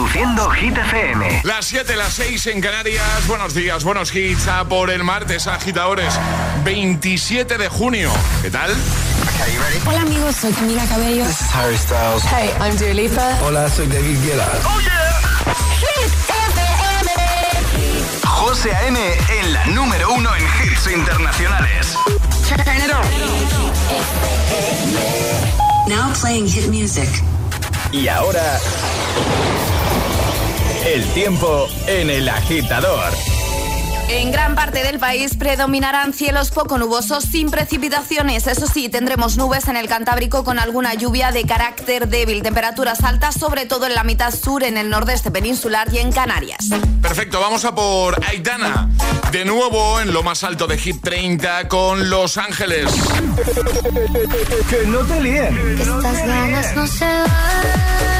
Reproduciendo Hit FM. Las 7, las 6 en Canarias. Buenos días, buenos hits. A por el martes, agitadores. 27 de junio. ¿Qué tal? Hola amigos, soy Camila Cabello. This is Harry Styles. Hey, I'm Dua Lipa. Hola, soy David Guetta. ¡Oh, yeah! Hit FM. José A.M. en la número uno en hits internacionales. Turn it on. Now playing hit music. Y ahora... El tiempo en el agitador. En gran parte del país predominarán cielos poco nubosos sin precipitaciones. Eso sí, tendremos nubes en el Cantábrico con alguna lluvia de carácter débil. Temperaturas altas, sobre todo en la mitad sur, en el nordeste peninsular y en Canarias. Perfecto, vamos a por Aitana. De nuevo en lo más alto de Hit 30 con Los Ángeles. que no te líen. Estas ganas no se van.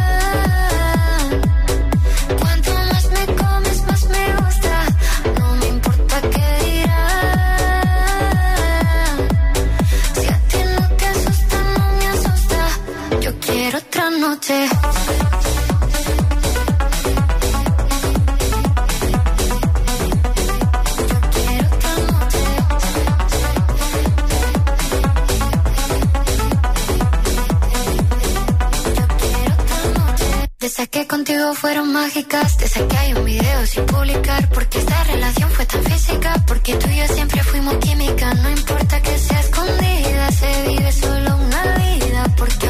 Desde que contigo fueron mágicas, desde que hay un video sin publicar, porque esta relación fue tan física, porque tú y yo siempre fuimos química, no importa que sea escondida, se vive solo una vida, porque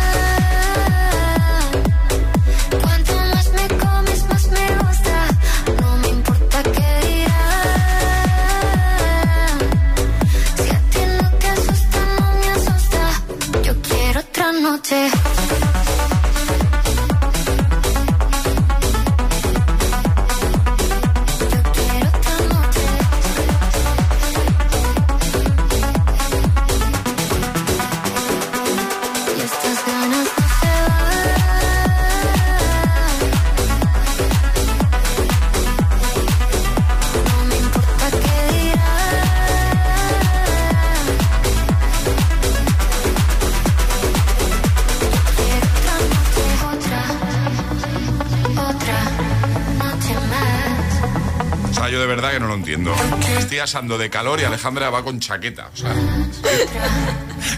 Estoy asando de calor y Alejandra va con chaqueta.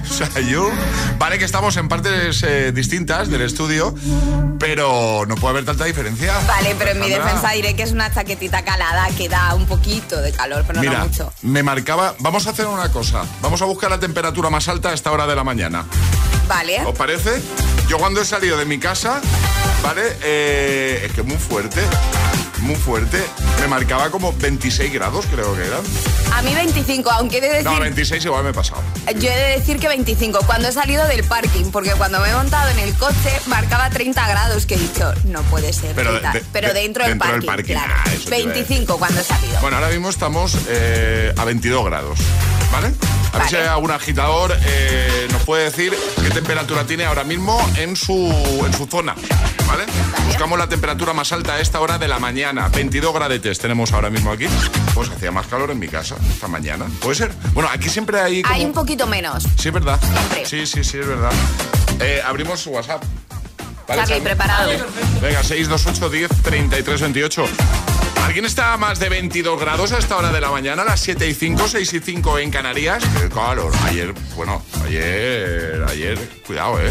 O sea, yo. Vale, que estamos en partes eh, distintas del estudio, pero no puede haber tanta diferencia. Vale, pero en mi defensa diré que es una chaquetita calada que da un poquito de calor, pero no mucho. Me marcaba. Vamos a hacer una cosa. Vamos a buscar la temperatura más alta a esta hora de la mañana. Vale. ¿Os parece? Yo cuando he salido de mi casa, ¿vale? Eh, es que es muy fuerte muy fuerte. Me marcaba como 26 grados, creo que eran. A mí 25, aunque he de decir... No, 26 igual me he pasado. Yo he de decir que 25, cuando he salido del parking, porque cuando me he montado en el coche marcaba 30 grados, que he dicho, no puede ser. Pero, pero dentro, del parking, claro. 25 ah, cuando he salido. Bueno, ahora mismo estamos eh, a 22 grados, ¿vale? A ver si hay algún agitador eh, nos puede decir qué temperatura tiene ahora mismo en su, en su zona. ¿Vale? Buscamos la temperatura más alta a esta hora de la mañana. 22 gradetes tenemos ahora mismo aquí. Pues hacía más calor en mi casa esta mañana. ¿Puede ser? Bueno, aquí siempre hay. Hay un poquito menos. Sí, es verdad. Sí, sí, sí, es verdad. Eh, abrimos su WhatsApp. ¿Vale, preparado. Venga, 628 10 33 28. ¿Alguien está a más de 22 grados a esta hora de la mañana? A las 7 y 5, 6 y 5 en Canarias. Qué calor. Ayer, bueno, ayer, ayer, cuidado, ¿eh?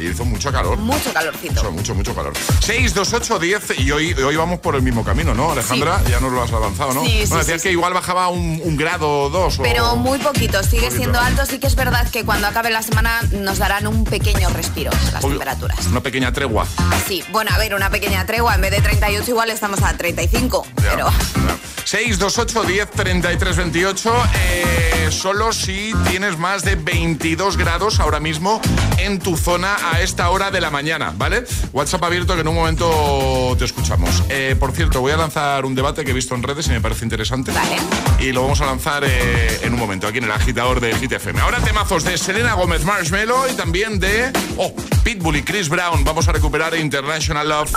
Y hizo mucho calor. Mucho calorcito. Mucho, mucho, mucho calor. 628 10 y hoy, hoy vamos por el mismo camino, ¿no, Alejandra? Ya nos lo has avanzado, ¿no? Sí, bueno, decías sí, que igual bajaba un, un grado o dos. o- Pero muy poquito, sigue Poquito. siendo alto. Sí que es verdad que cuando acabe la semana nos darán un pequeño respiro las temperaturas. Una pequeña tregua. Sí, bueno, a ver, una pequeña tregua. En vez de 38 igual estamos a 35. Ya, Pero ya. 628 10 33 28 eh, Solo si tienes más de 22 grados ahora mismo en tu zona a esta hora de la mañana, ¿vale? WhatsApp abierto que en un momento te escuchamos. Eh, por cierto, voy a lanzar un debate que he visto en redes y me parece interesante. Vale. Y lo vamos a lanzar eh, en un momento aquí en el agitador de Hit FM. Ahora temazos de Selena Gómez Marshmello y también de oh, Pitbull y Chris Brown. Vamos a recuperar International Love.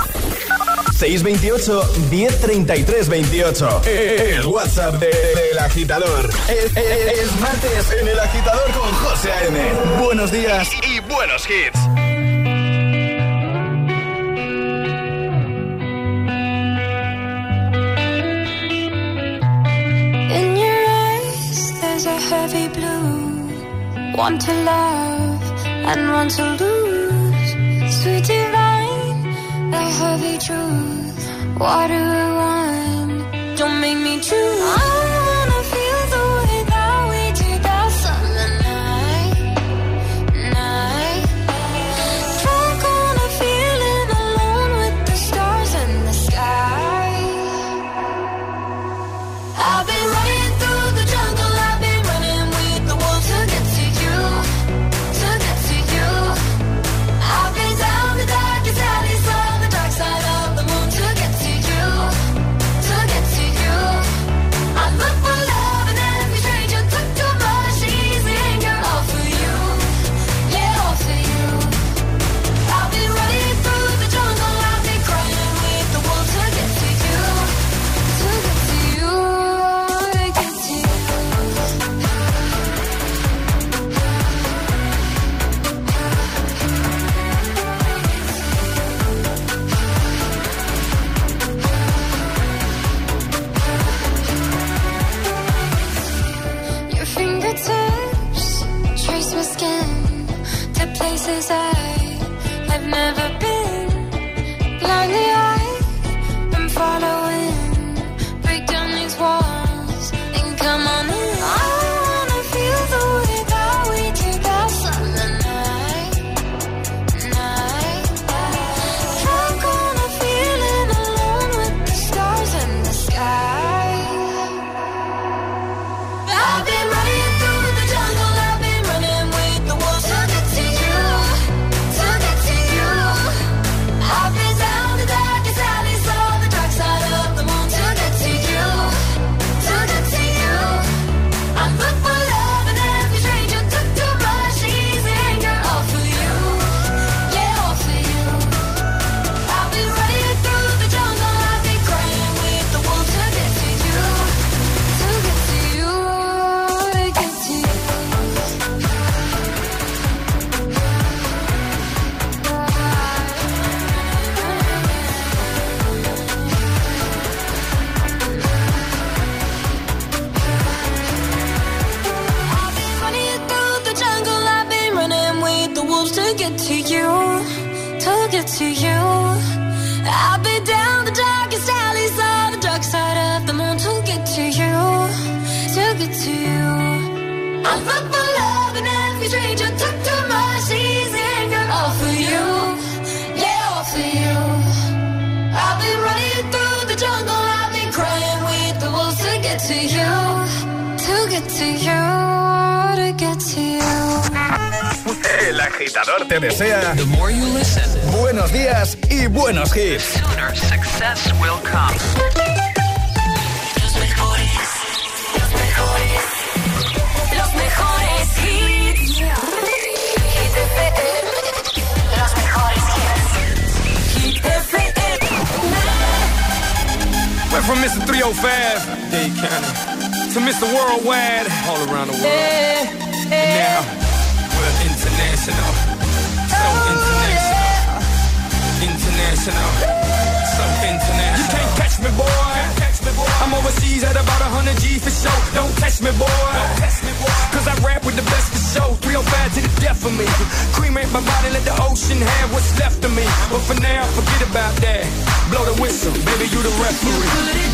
628 1033 28. El WhatsApp de- del agitador. Es, es- es martes en el agitador con José A.M. Buenos días y buenos hits. One to love and one to lose. Sweet divine, the heavy truth. What do and want? don't make me choose. Boy. I'm overseas at about 100 G for show. Don't test me, boy. Cause Cause I rap with the best of show. 305 to the death of me. Cremate my body, let the ocean have what's left of me. But for now, forget about that. Blow the whistle, baby, you the referee. You put it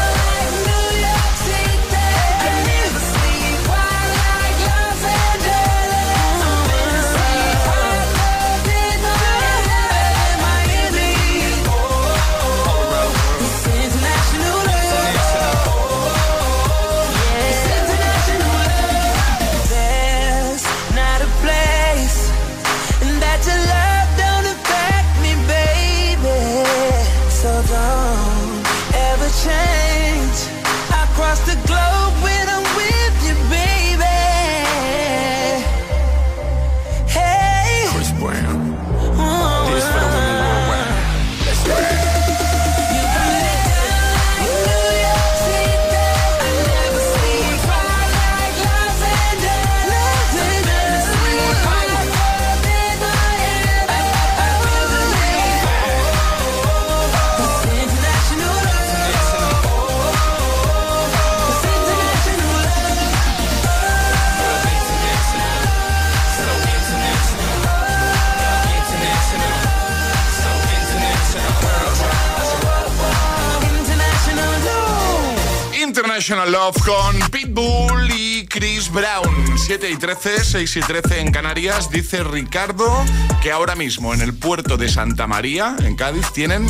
Love con Pitbull y Chris Brown. 7 y 13, 6 y 13 en Canarias. Dice Ricardo que ahora mismo en el puerto de Santa María, en Cádiz, tienen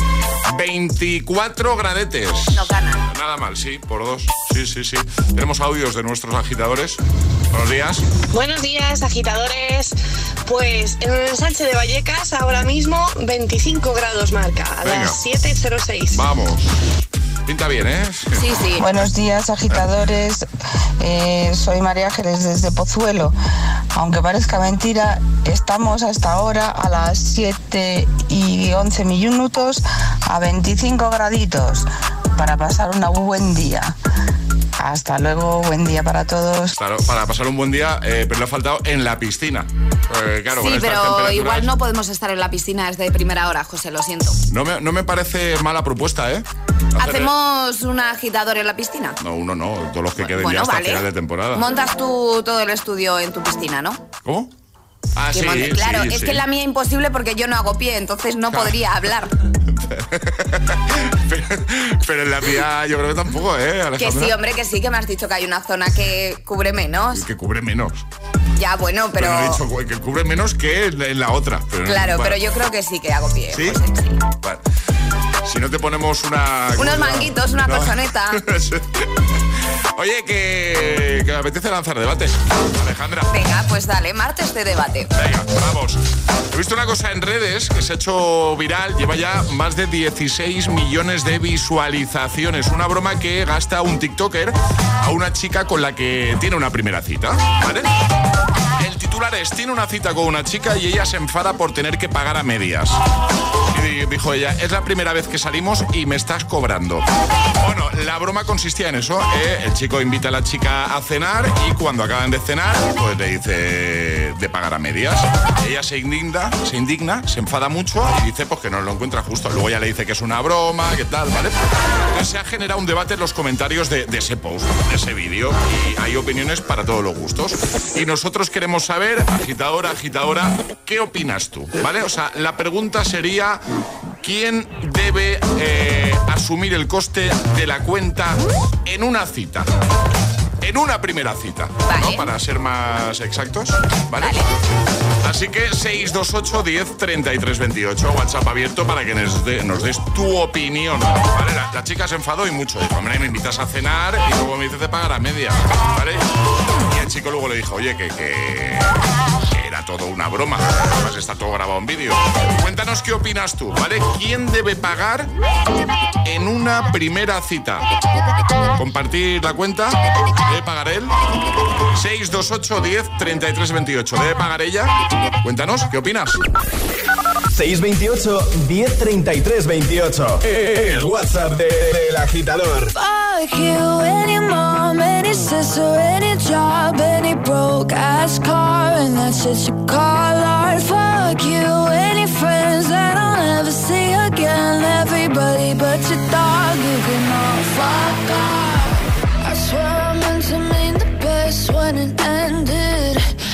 24 gradetes. No gana. Nada mal, sí, por dos. Sí, sí, sí. Tenemos audios de nuestros agitadores. Buenos días. Buenos días, agitadores. Pues en el ensanche de Vallecas ahora mismo 25 grados marca, a las 7.06. Vamos. Pinta bien, ¿eh? Sí, sí. Buenos días, agitadores. Eh, soy María Ángeles desde Pozuelo. Aunque parezca mentira, estamos hasta ahora a las 7 y 11 minutos a 25 graditos para pasar un buen día. Hasta luego, buen día para todos. Claro, para pasar un buen día, eh, pero le ha faltado en la piscina. Eh, claro, sí, con pero temperaturas- igual no podemos estar en la piscina desde primera hora, José, lo siento. No me, no me parece mala propuesta, ¿eh? ¿Hacemos un agitador en la piscina? No, uno no, todos los que queden Bueno, ya hasta vale. final de temporada. Montas tú todo el estudio en tu piscina, ¿no? ¿Cómo? Ah, Que sí, monte- claro, sí, es sí. que en la mía imposible porque yo no hago pie, entonces no podría hablar. pero, pero en la mía yo creo que tampoco, ¿eh, Que Alejandra? sí, hombre, que sí, que me has dicho que hay una zona que cubre menos. Que cubre menos. Ya, bueno, pero... Pero, he dicho que cubre menos que en la otra. Pero no- Claro, bueno. pero yo creo que sí que hago pie. ¿Sí? José, sí. Vale. Si no te ponemos una... ¿cómo Unos manguitos, una colchoneta. Sí. Oye, que, que me apetece lanzar debates. Alejandra. Venga, pues dale, martes de debate. Venga, vamos. He visto una cosa en redes que se ha hecho viral, lleva ya más de 16 millones de visualizaciones. Una broma que gasta un TikToker a una chica con la que tiene una primera cita. ¿Vale? El titular es, tiene una cita con una chica y ella se enfada por tener que pagar a medias. Dijo ella, es la primera vez que salimos y me estás cobrando. Bueno, la broma consistía en eso. ¿eh? El chico invita a la chica a cenar y cuando acaban de cenar, pues le dice de pagar a medias. Ella se indigna, se indigna, se enfada mucho y dice pues que no lo encuentra justo. Luego ya le dice que es una broma, que tal, ¿vale? Se ha generado un debate en los comentarios de, de ese post, de ese vídeo y hay opiniones para todos los gustos. Y nosotros queremos saber, agitadora, agitadora, ¿qué opinas tú? ¿Vale? O sea, la pregunta sería, ¿quién debe eh, asumir el coste de la cuenta en una cita? En una primera cita, ¿no? Para ser más exactos, ¿vale? Así que 628 10 33 28, WhatsApp abierto para que nos, nos des tu opinión, ¿vale? La, chica se enfadó y mucho, dijo, hombre, me invitas a cenar y luego me dices de pagar a media, ¿vale? Y el chico luego le dijo, oye, que, que era todo una broma. Además está todo grabado en vídeo. Cuéntanos qué opinas tú, ¿vale? ¿Quién debe pagar en una primera cita? Compartir la cuenta. ¿Debe pagar él? 628 10 33 28. ¿Debe pagar ella? Cuéntanos, ¿qué opinas? 628 1033 28. El WhatsApp del de, agitador. Fuck you, any mom, any sister, any job, any broke ass car, and that's just you call art. Fuck you, any friends that I'll never see again. Everybody but your dog, you can all fuck off. I swear I meant to mean the best when it ended.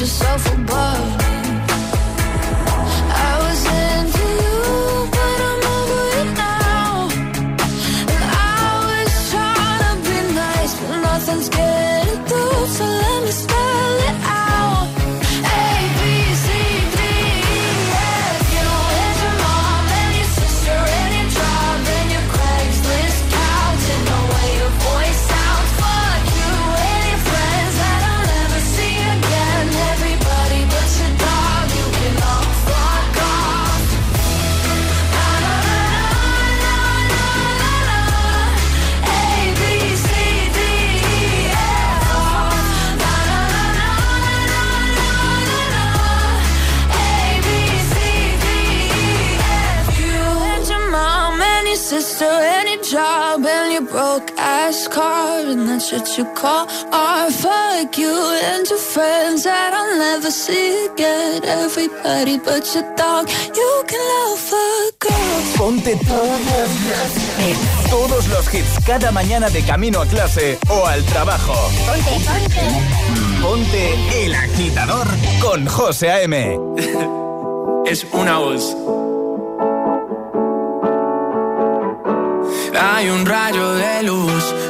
yourself you call art. Fuck you and your friends that I'll never see again. Everybody but your dog, you can love a girl. Ponte todos los hits. Todos los hits cada mañana de camino a clase o al trabajo. Ponte, ponte. Ponte el agitador con José A.M. es una voz. Hay un rayo de luz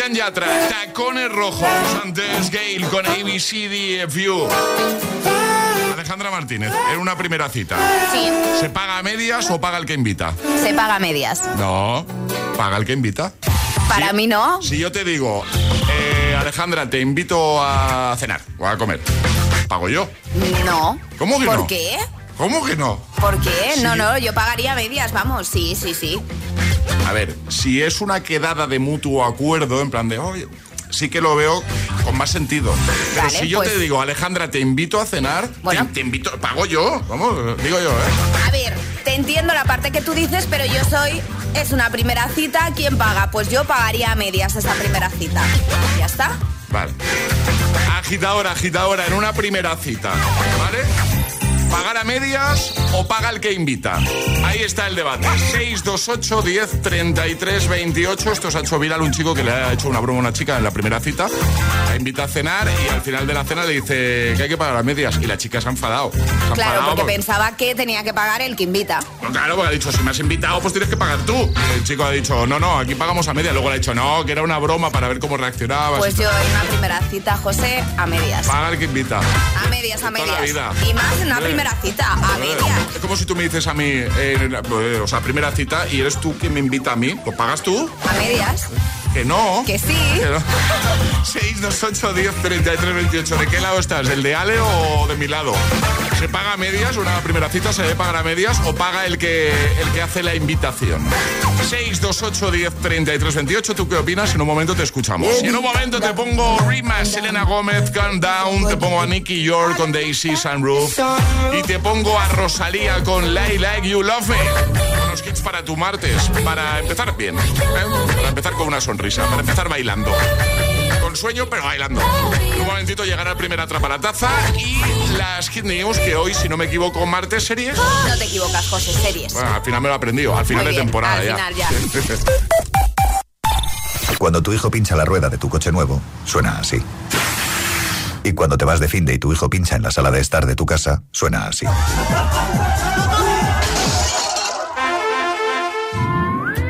Sebastián Yatra, tacones rojos, antes Gail con ABCDFU. Alejandra Martínez, en una primera cita. Sí. ¿Se paga a medias o paga el que invita? Se paga a medias. No, paga el que invita. Para mí no. Si yo te digo, eh, Alejandra, te invito a cenar o a comer, ¿pago yo? No. ¿Cómo que ¿Por no? qué? ¿Cómo que no? ¿Por qué? Sí. No, no, yo pagaría medias, vamos. Sí, sí, sí. A ver, si es una quedada de mutuo acuerdo, en plan de, oye, sí que lo veo con más sentido. Pero Vale, si yo pues- te digo, Alejandra, te invito a cenar, Bueno. te, te invito, pago yo, vamos, digo yo, ¿eh? A ver, te entiendo la parte que tú dices, pero yo soy. Es una primera cita, ¿quién paga? Pues yo pagaría a medias esa primera cita. ¿Ya está? Vale. Agitadora, agitadora, en una primera cita, ¿vale? ¿Pagar a medias o paga el que invita? Ahí está el debate. 628 10 33 28. Esto se ha hecho viral un chico que le ha hecho una broma a una chica en la primera cita. La invita a cenar y al final de la cena le dice que hay que pagar a medias. Y la chica se ha enfadado. Se ha Claro, enfadado porque porque- pensaba que tenía que pagar el que invita. No, claro, porque ha dicho, si me has invitado, pues tienes que pagar tú. Y el chico ha dicho, no, no, aquí pagamos a medias. Luego le ha dicho, no, que era una broma para ver cómo reaccionabas. Pues yo en una primera cita, José, a medias. Paga el que invita. A medias, a medias. Y más en una Eh. Primera cita, a Eh, medias. Es como si tú me dices a mí, eh, o sea, primera cita, y eres tú quien me invita a mí. ¿Pues pagas tú? A medias. Que no. Que sí. Que no. 628 10 33 28. ¿De qué lado estás? ¿El de Ale o de mi lado? ¿Se paga a medias? Una primera cita se debe pagar a medias o paga el que, el que hace la invitación? 628 10 33 28. ¿Tú qué opinas? En un momento te escuchamos. Y en un momento te pongo Rima, Selena Gómez, Calm Down. Te pongo a Nicky York con Daisy Sunroof. Y te pongo a Rosalía con Like Like You Love Me. Unos kits para tu martes. Para empezar bien. ¿eh? Para empezar con una sonrisa. Para empezar bailando. Con sueño, pero bailando. En un momentito llegará el primer atrapa la taza y las Hit News, que hoy, si no me equivoco, martes series. No te equivocas, José, series. Bueno, al final me lo he aprendido, al final Muy de bien, temporada al ya. final ya. Cuando tu hijo pincha la rueda de tu coche nuevo, suena así. Y cuando te vas de fin de y tu hijo pincha en la sala de estar de tu casa, suena así.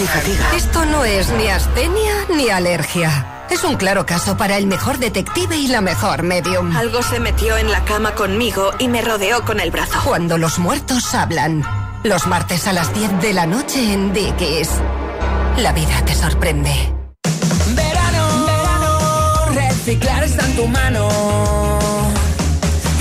y fatiga. Esto no es ni astenia ni alergia. Es un claro caso para el mejor detective y la mejor medium. Algo se metió en la cama conmigo y me rodeó con el brazo. Cuando los muertos hablan. Los martes a las 10 de la noche en Dickies. La vida te sorprende. Verano, verano, reciclar está en tu mano.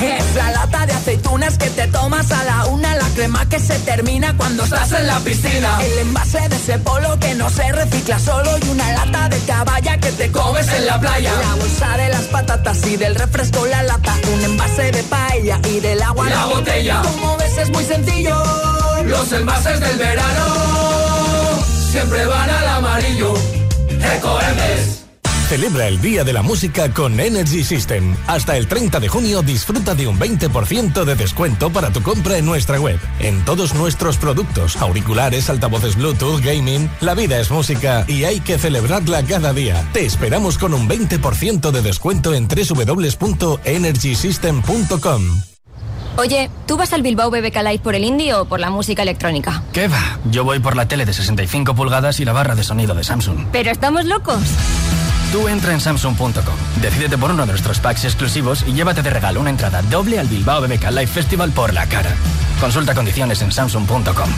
Es la lata de aceitunas que te tomas a la una, crema que se termina cuando estás en la piscina. El envase de ese polo que no se recicla solo y una lata de caballa que te comes en la playa. La bolsa de las patatas y del refresco la lata, un envase de paella y del agua la, botella. Como ves es muy sencillo. Los envases del verano siempre van al amarillo. Ecoembes. Celebra el Día de la Música con Energy System. Hasta el 30 de junio disfruta de un 20% de descuento para tu compra en nuestra web. En todos nuestros productos, auriculares, altavoces Bluetooth, gaming, la vida es música y hay que celebrarla cada día. Te esperamos con un 20% de descuento en www.energysystem.com. Oye, ¿tú vas al Bilbao BBK Live por el indie o por la música electrónica? ¿Qué va? Yo voy por la tele de 65 pulgadas y la barra de sonido de Samsung. ¿Pero estamos locos? Tú entra en Samsung.com, decídete por uno de nuestros packs exclusivos y llévate de regalo una entrada doble al Bilbao BBK Live Festival por la cara. Consulta condiciones en Samsung.com.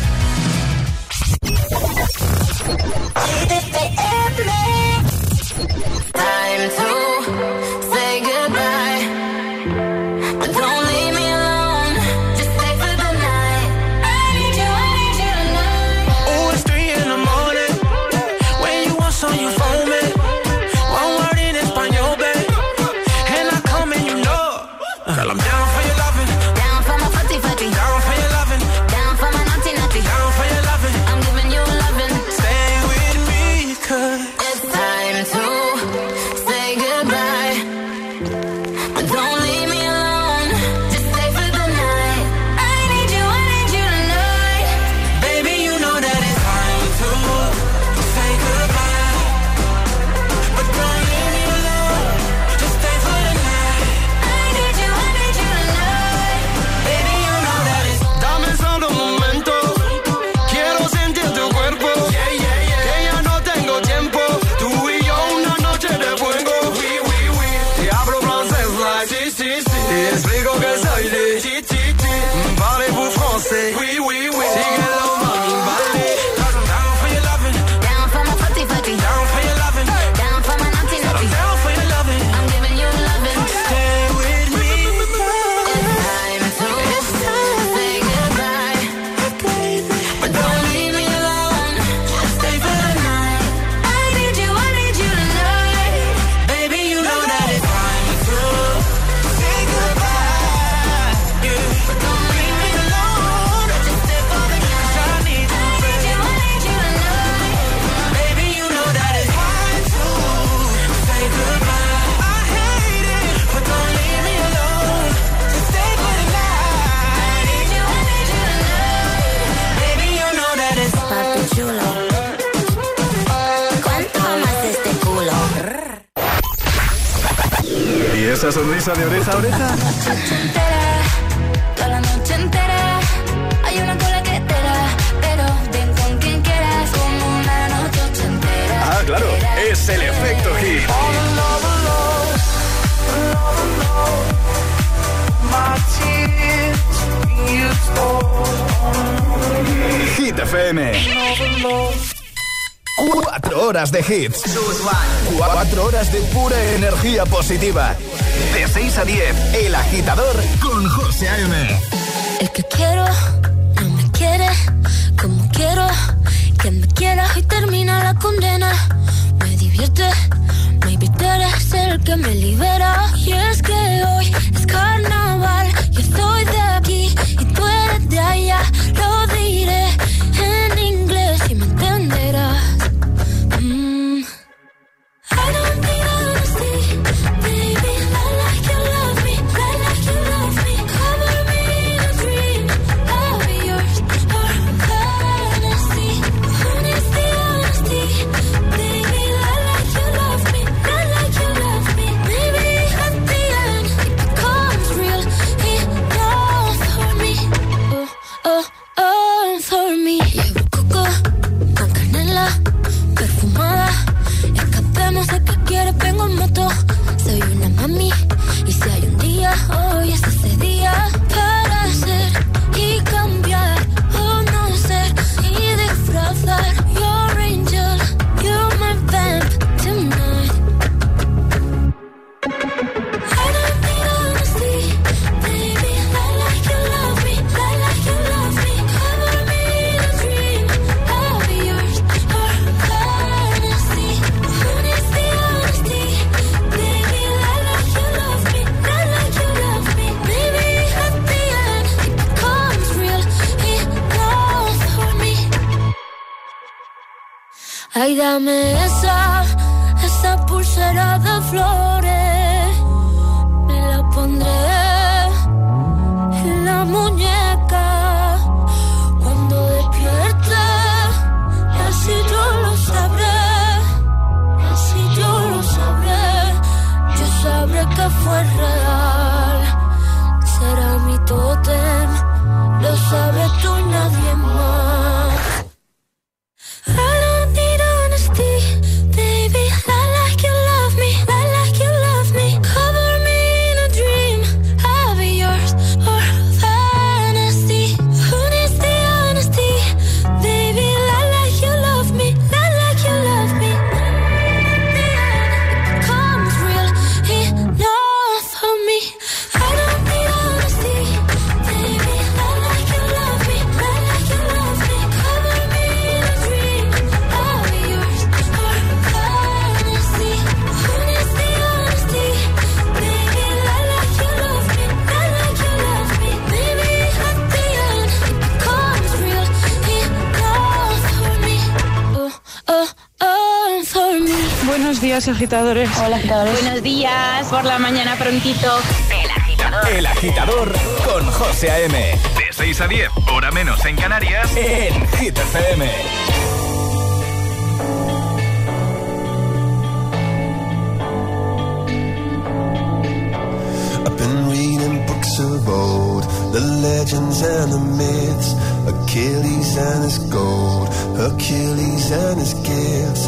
sonrisa de oreja a oreja? Toda la noche entera hay una cola que te da, pero ven con quien quieras como una noche entera. Ah, claro, es el efecto hit. Hit FM. Cuatro horas de hits. Cuatro horas de pura energía positiva. De 6 a 10, El Agitador con José A.M. El que quiero no me quiere como quiero que me quiera y termina la condena. agitadores. Hola, agitadores. Buenos días, por la mañana prontito. El agitador. El agitador con José A.M. De 6 a 10, hora menos en Canarias, en Hit FM. I've been reading books of old, the legends and the myths, Achilles and his gold, Hercules and his gifts.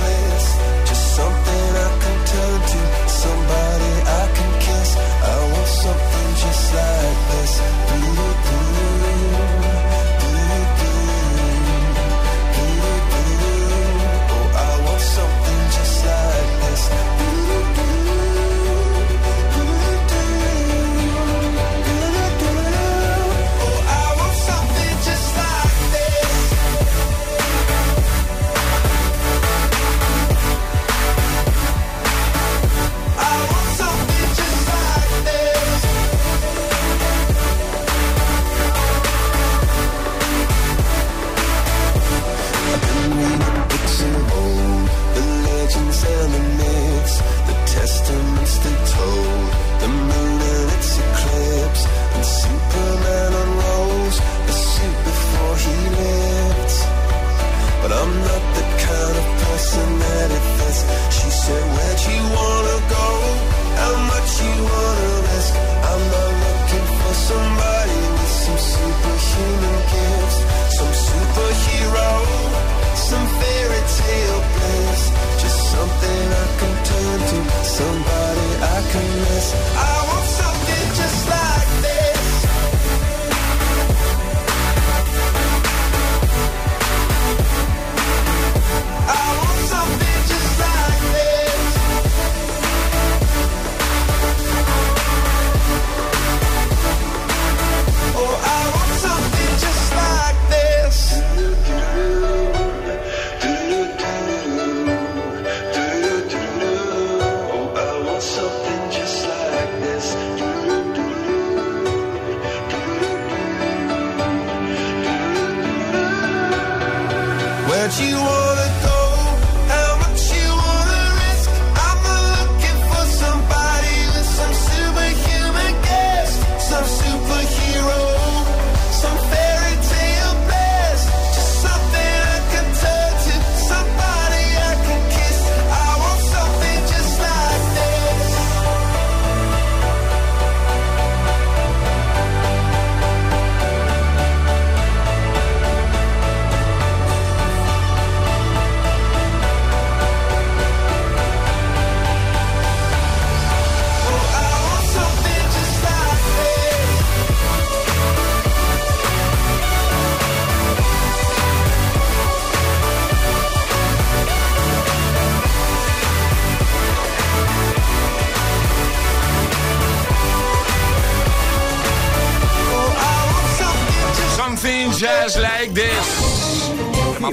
just like this.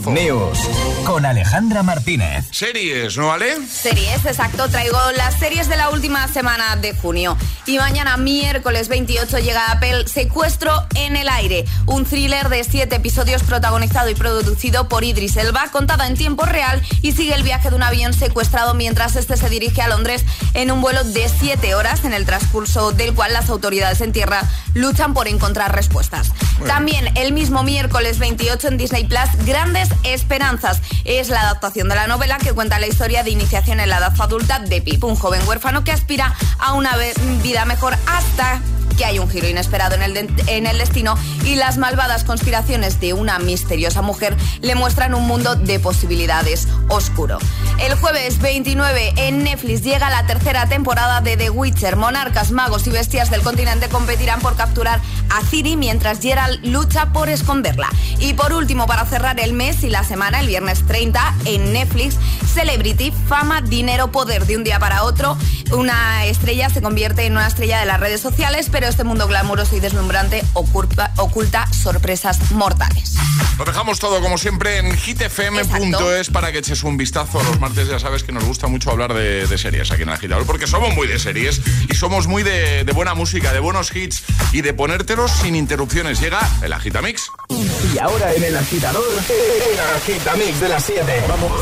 News con Alejandra Martínez. Series, ¿no vale? Series, exacto. Traigo las series de la última semana de junio. Y mañana, miércoles 28, llega a Apple Secuestro en el aire. Un thriller de siete episodios protagonizado y producido por Idris Elba, contada en tiempo real y sigue el viaje de un avión secuestrado mientras este se dirige a Londres en un vuelo de siete horas, en el transcurso del cual las autoridades en tierra luchan por encontrar respuestas. También el mismo miércoles 28 en Disney Plus, Grandes Esperanzas. Es la adaptación de la novela que cuenta la historia de iniciación en la edad adulta de Pip, un joven huérfano que aspira a una vida mejor hasta que hay un giro inesperado en el, en el destino y las malvadas conspiraciones de una misteriosa mujer le muestran un mundo de posibilidades oscuro. El jueves 29 en Netflix llega la tercera temporada de The Witcher. Monarcas, magos y bestias del continente competirán por capturar a Ciri mientras Geralt lucha por esconderla. Y por último, para cerrar el mes y la semana, el viernes 30 en Netflix, Celebrity, fama, dinero, poder de un día para otro. Una estrella se convierte en una estrella de las redes sociales, pero este mundo glamuroso y deslumbrante oculta, oculta sorpresas mortales. Lo dejamos todo como siempre en hitfm.es para que eches un vistazo a los martes. Ya sabes que nos gusta mucho hablar de, series aquí en el agitador porque somos muy de series y somos muy de, buena música, de buenos hits y de ponértelos sin interrupciones. Llega el Agitamix. Y ahora en el agitador, el Agitamix de las 7. Vamos.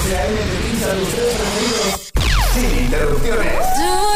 Sin interrupciones.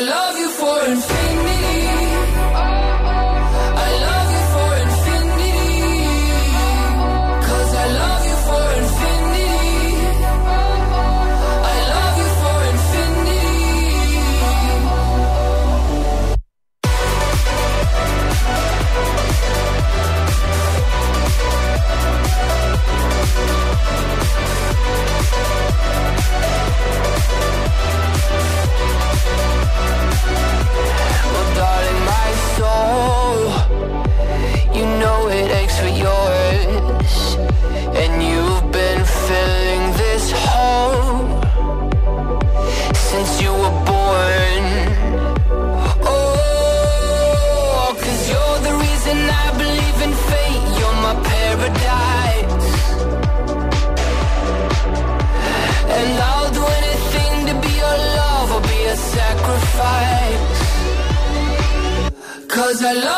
Hello. the love.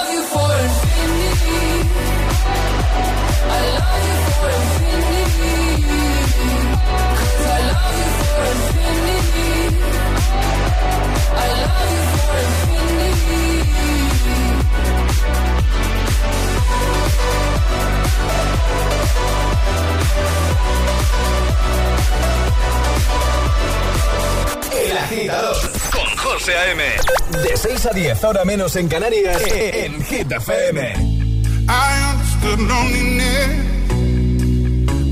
a 10, ahora menos en Canarias, en Hit FM. I understood loneliness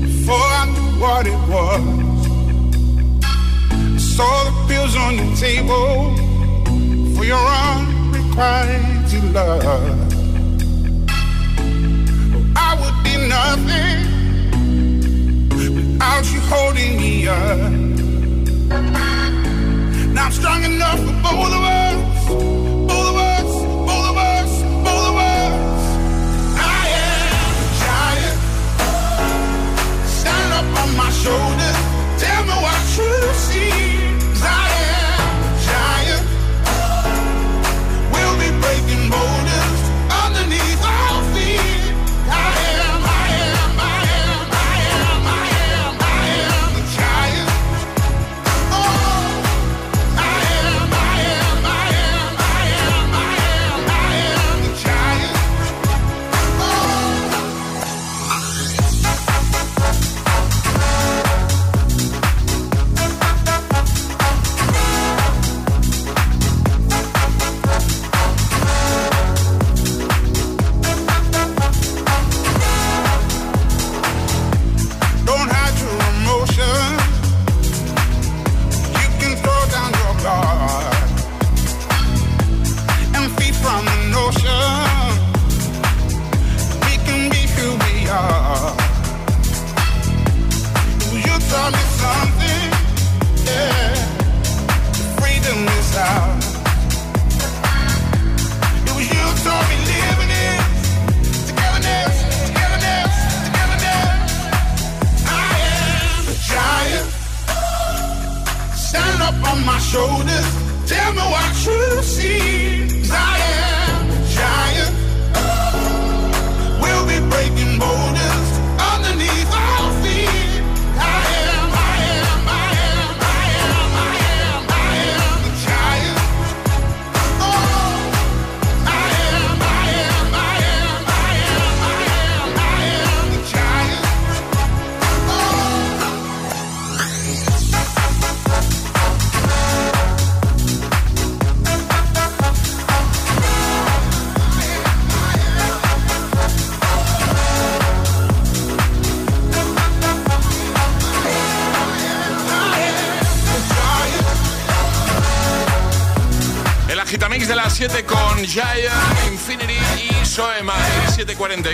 before I knew what it was. The pills on table. for your unrequited love. I would be nothing without you holding me up. Now I'm strong enough for both of us, both of us, both of us, both of us. I am a giant. Stand up on my shoulders. Tell me what you see.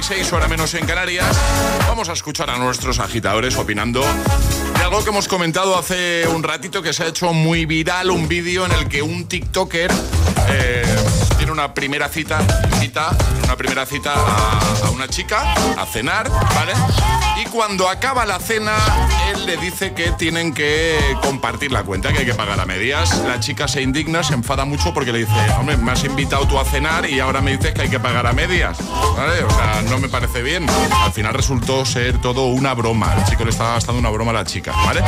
7.46, hora menos en Canarias. Vamos a escuchar a nuestros agitadores opinando de algo que hemos comentado hace un ratito que se ha hecho muy viral, un vídeo en el que un TikToker eh, tiene una primera cita, invita una primera cita a, a una chica a cenar, ¿vale? Cuando acaba la cena, él le dice que tienen que compartir la cuenta, que hay que pagar a medias. La chica se indigna, se enfada mucho porque le dice, hombre, me has invitado tú a cenar y ahora me dices que hay que pagar a medias. O sea, no me parece bien. Al final resultó ser todo una broma. El chico le estaba gastando una broma a la chica, ¿vale?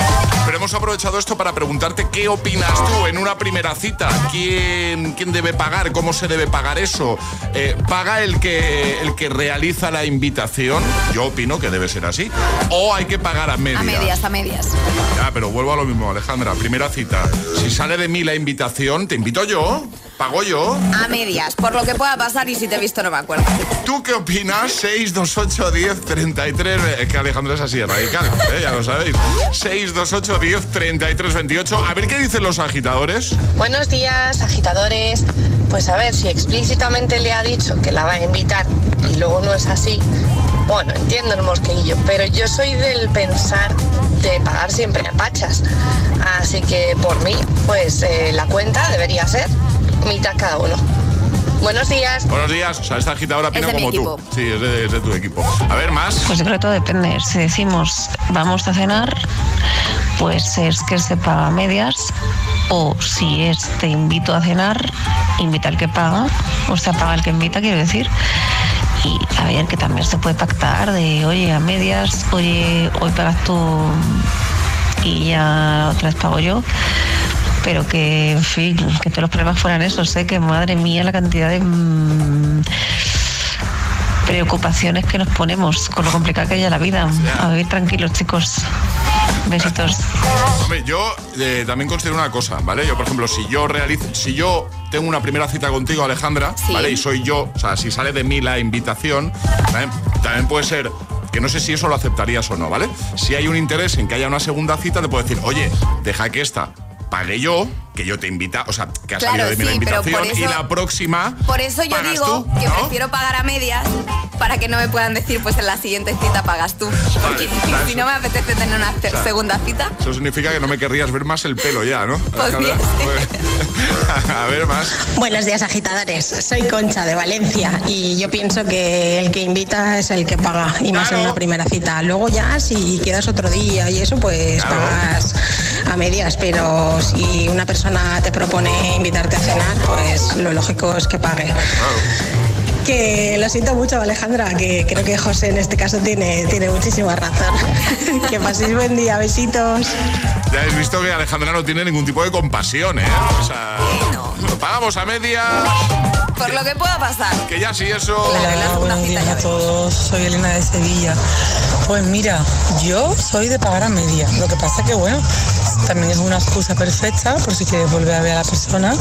Pero hemos aprovechado esto para preguntarte qué opinas tú en una primera cita. ¿Quién, quién debe pagar? ¿Cómo se debe pagar eso? Eh, ¿Paga el que, el que realiza la invitación? Yo opino que debe ser así. ¿O hay que pagar a medias? A medias, a medias. Ya, pero vuelvo a lo mismo, Alejandra. Primera cita. Si sale de mí la invitación, ¿te invito yo? ¿Pago yo? A medias, por lo que pueda pasar y si te he visto no me acuerdo. ¿Tú qué opinas? 628 10 33. Es que Alejandro es así radical, ¿eh? ya lo sabéis. 628 10 33 28. A ver qué dicen los agitadores. Buenos días, agitadores. Pues a ver, si explícitamente le ha dicho que la va a invitar y luego no es así, bueno, entiendo el mosqueillo, pero yo soy del pensar de pagar siempre a pachas. Así que por mí, pues eh, la cuenta debería ser mitad cada uno. Buenos días. Buenos días. O sea, esta agitadora opina Es de mi como tú. equipo. Sí, es de, es de tu equipo. A ver, más. Pues yo creo que todo depende. Si decimos vamos a cenar, pues es que se paga a medias. O si es te invito a cenar, invita al que paga. O sea, paga el que invita, quiero decir. Y a ver, que también se puede pactar de, oye, a medias, oye, hoy pagas tú y ya otra vez pago yo. Pero que, en fin, que todos los problemas fueran esos, sé que madre mía la cantidad de mm, preocupaciones que nos ponemos con lo complicada que es ya la vida. A vivir tranquilos, chicos. Besitos. Hombre, yo eh, también considero una cosa, ¿vale? Yo, por ejemplo, si yo realizo, si yo tengo una primera cita contigo, Alejandra, Sí. ¿vale? Y soy yo, o sea, si sale de mí la invitación, ¿vale? también puede ser que no sé si eso lo aceptarías o no, ¿vale? Si hay un interés en que haya una segunda cita, te puedo decir, oye, deja que esta pague yo, que yo te invita, o sea, que ha Claro, salido de mí la sí, invitación y la próxima Por eso yo pagas digo tú, que ¿no? prefiero pagar a medias para que no me puedan decir, pues en la siguiente cita pagas tú. Porque claro, si no me apetece tener una Claro. segunda cita, Eso significa que no me querrías ver más el pelo ya, ¿no? Pues bien. A ver, más. Buenos días, agitadores. Soy Concha de Valencia y yo pienso que el que invita es el que paga y más en una primera cita. Luego ya, si quedas otro día y eso, pues pagas a medias. Pero si una persona te propone invitarte a cenar, pues lo lógico es que pague. Que lo siento mucho, Alejandra, que creo que José en este caso tiene, tiene muchísima razón. que paséis buen día, besitos. Ya habéis visto que Alejandra no tiene ningún tipo de compasión, ¿eh? O sea, lo pagamos a medias, por lo que pueda pasar. que ya si eso... Hola, buenos días a todos. Soy Elena de Sevilla. Pues mira, yo soy de pagar a media. Lo que pasa que, bueno, también es una excusa perfecta por si quieres volver a ver a la persona.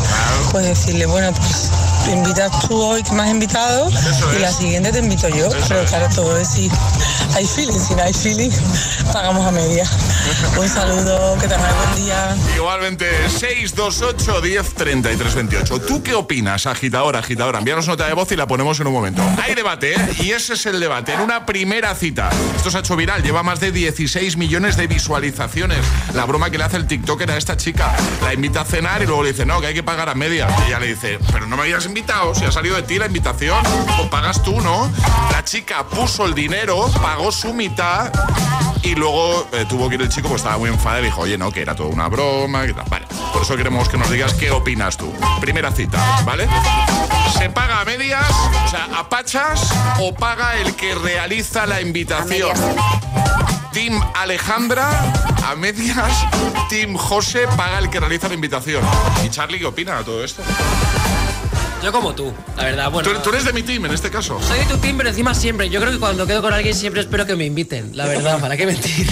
Pues decirle, bueno, pues te invitas tú hoy que me has invitado y la siguiente te invito yo. Pero claro, todo es si hay feeling. Si no hay feeling, pagamos a media. Un saludo, que tengáis buen día. Igualmente, 628 10 33 28. ¿Tú qué opinas, agitadora, agitadora? Envíanos nota de voz y la ponemos en un momento. Hay debate, ¿eh? Y ese es el debate. En una primera cita. Esto se ha hecho viral, lleva más de 16 millones de visualizaciones. La broma que le hace el TikToker a esta chica. La invita a cenar y luego le dice, no, que hay que pagar a media. Y ella le dice, pero no me habías invitado, si ha salido de ti la invitación, pues pagas tú, ¿no? La chica puso el dinero, pagó su mitad y luego eh, tuvo que ir el chico, pues estaba muy enfadado y dijo, oye, no, que era todo una broma. Que tal. Vale, por eso queremos que nos digas qué opinas tú. Primera cita, ¿vale? ¿Se paga a medias, o sea, a pachas, o paga el que realiza la invitación? Team Alejandra, a medias. Team José, paga el que realiza la invitación. ¿Y Charlie qué opina de todo esto? Yo como tú, la verdad. Bueno, ¿Tú, tú eres de mi team en este caso? soy de tu team, pero encima siempre. Yo creo que cuando quedo con alguien siempre espero que me inviten. La verdad, ¿para qué mentir?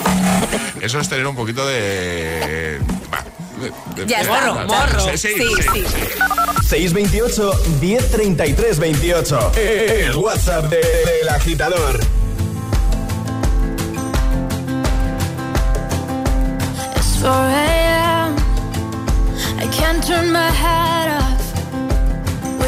Eso es tener un poquito de... bah, de- de- Ya de- está. de- Morro, morro. Sí, sí, Sí, sí, sí. sí. 628 1033 28. El WhatsApp de- del agitador. It's 4 a.m. I can't turn my head.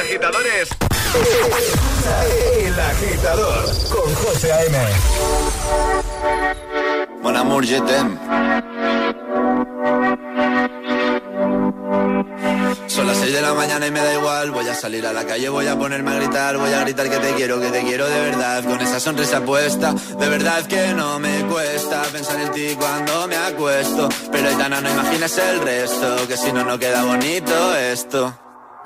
Agitadores. El agitador con José A.M. Mon amour, je t'aime. Son las 6 de la mañana y me da igual. Voy a salir a la calle, voy a ponerme a gritar. Voy a gritar que te quiero, que te quiero de verdad. Con esa sonrisa puesta, de verdad que no me cuesta pensar en ti cuando me acuesto. Pero Aitana, no imaginas el resto, que si no, no queda bonito esto.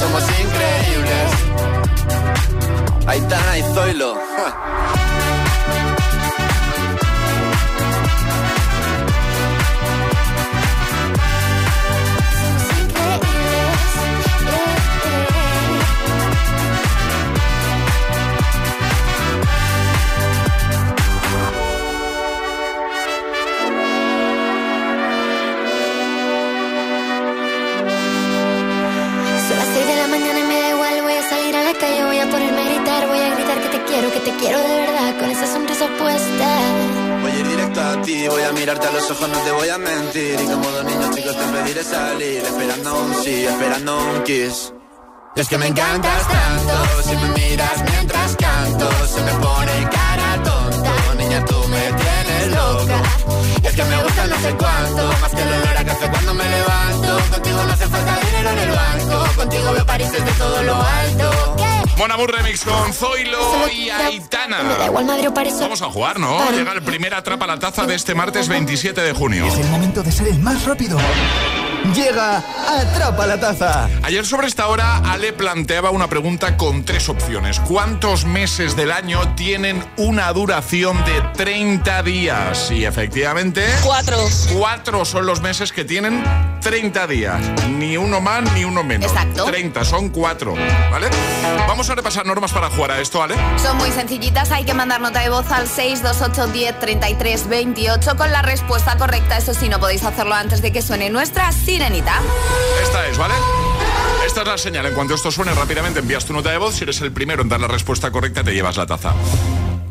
Somos increíbles. Aitana y Zoilo. ja. Que te quiero de verdad con esa sonrisa puesta. Voy a ir directo a ti, voy a mirarte a los ojos, no te voy a mentir. Y como dos niños chicos te pediré salir, esperando un sí, esperando un kiss. Es que me encantas tanto, si me miras mientras canto, se me pone cara tonta. Niña, tú me tienes loca. Que me gusta no sé cuánto, más que el olor a café cuando me levanto. Contigo no hace falta dinero en el banco, contigo veo París desde todo lo alto. Mon Amour Remix con Zoilo y Aitana. Vamos a jugar, ¿no? Llega el primer Atrapa la Taza de este martes 27 de junio. Es el momento de ser el más rápido. Llega Atrapa la Taza. Ayer sobre esta hora Ale planteaba una pregunta con tres opciones. ¿Cuántos meses del año tienen una duración de 30 días? Y efectivamente... Cuatro. Cuatro son los meses que tienen 30 días. Ni uno más ni uno menos. Exacto. 30, son cuatro. ¿Vale? Vamos a repasar normas para jugar a esto, ¿vale? Son muy sencillitas, hay que mandar nota de voz al 628 10 33 28 con la respuesta correcta. Eso sí, no podéis hacerlo antes de que suene nuestra sirenita. Esta es, ¿vale? Esta es la señal. En cuanto esto suene rápidamente, envías tu nota de voz. Si eres el primero en dar la respuesta correcta, te llevas la taza.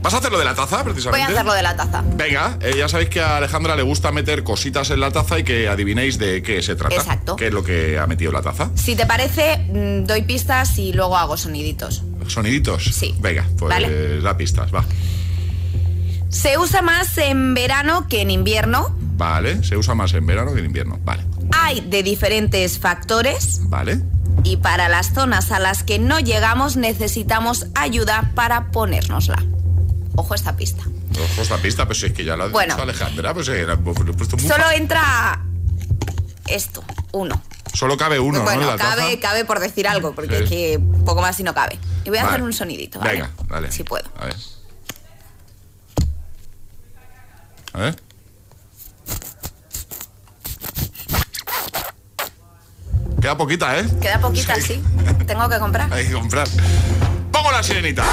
¿Vas a hacer lo de la taza, Voy precisamente? a hacerlo de la taza. Venga, eh, ya sabéis que a Alejandra le gusta meter cositas en la taza y que adivinéis de qué se trata. Exacto. ¿Qué es lo que ha metido la taza? Si te parece, mm, doy pistas y luego hago soniditos. ¿Soniditos? Sí. Venga, pues Vale. da pistas, va. Se usa más en verano que en invierno. Vale, se usa más en verano que en invierno. Vale, Hay de diferentes factores vale. y para las zonas a las que no llegamos necesitamos ayuda para ponérnosla. Ojo a esta pista. Ojo esta pista, pues es que ya la ha Bueno. dicho Alejandra, pues eh, lo he puesto muy Solo fácil. entra esto, uno. Solo cabe uno, ¿no? en taza. cabe, cabe por decir algo, porque Sí. es que poco más si no cabe. Y voy a Vale. hacer un sonidito, ¿vale? Venga, dale. Si puedo. A ver. A ver. Queda poquita, ¿eh? Queda poquita, Sí. sí. Tengo que comprar. Hay que comprar. Pongo la sirenita.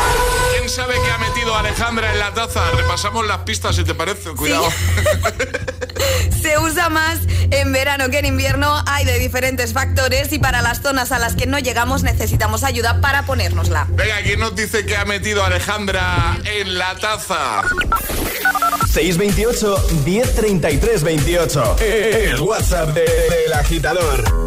¿Quién sabe qué ha metido Alejandra en la taza? Repasamos las pistas si te parece. Cuidado. Se usa más en verano que en invierno. Hay de diferentes factores y para las zonas a las que no llegamos necesitamos ayuda para ponérnosla. Venga, ¿quién nos dice qué ha metido Alejandra en la taza? 628 1033 28. El WhatsApp de- del agitador.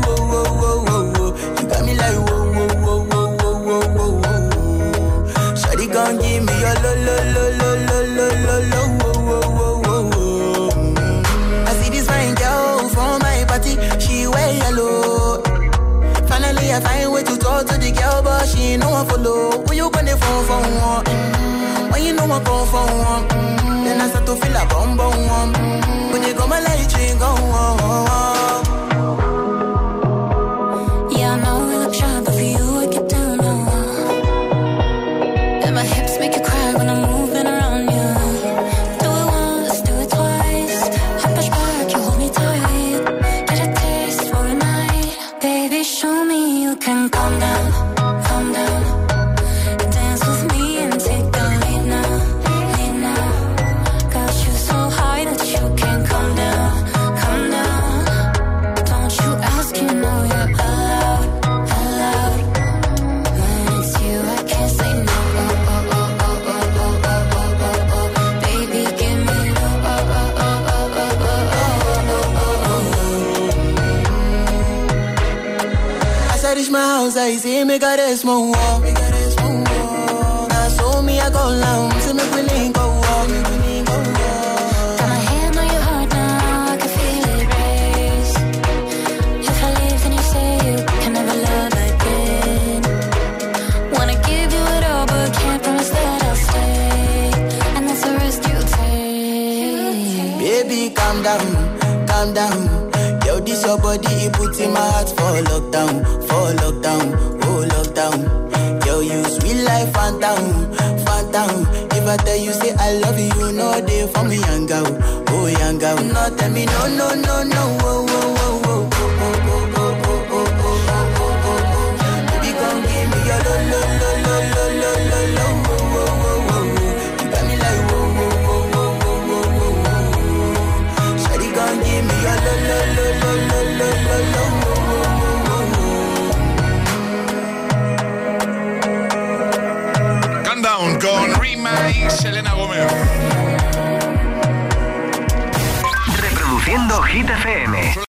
I see this fine girl from my party, she wear yellow. Finally, I find way to talk to the girl, but she ain't no one follow. Who you gonna phone for one? When you know I come for one, then I start to feel a bum bum one. When you come, my light ring go.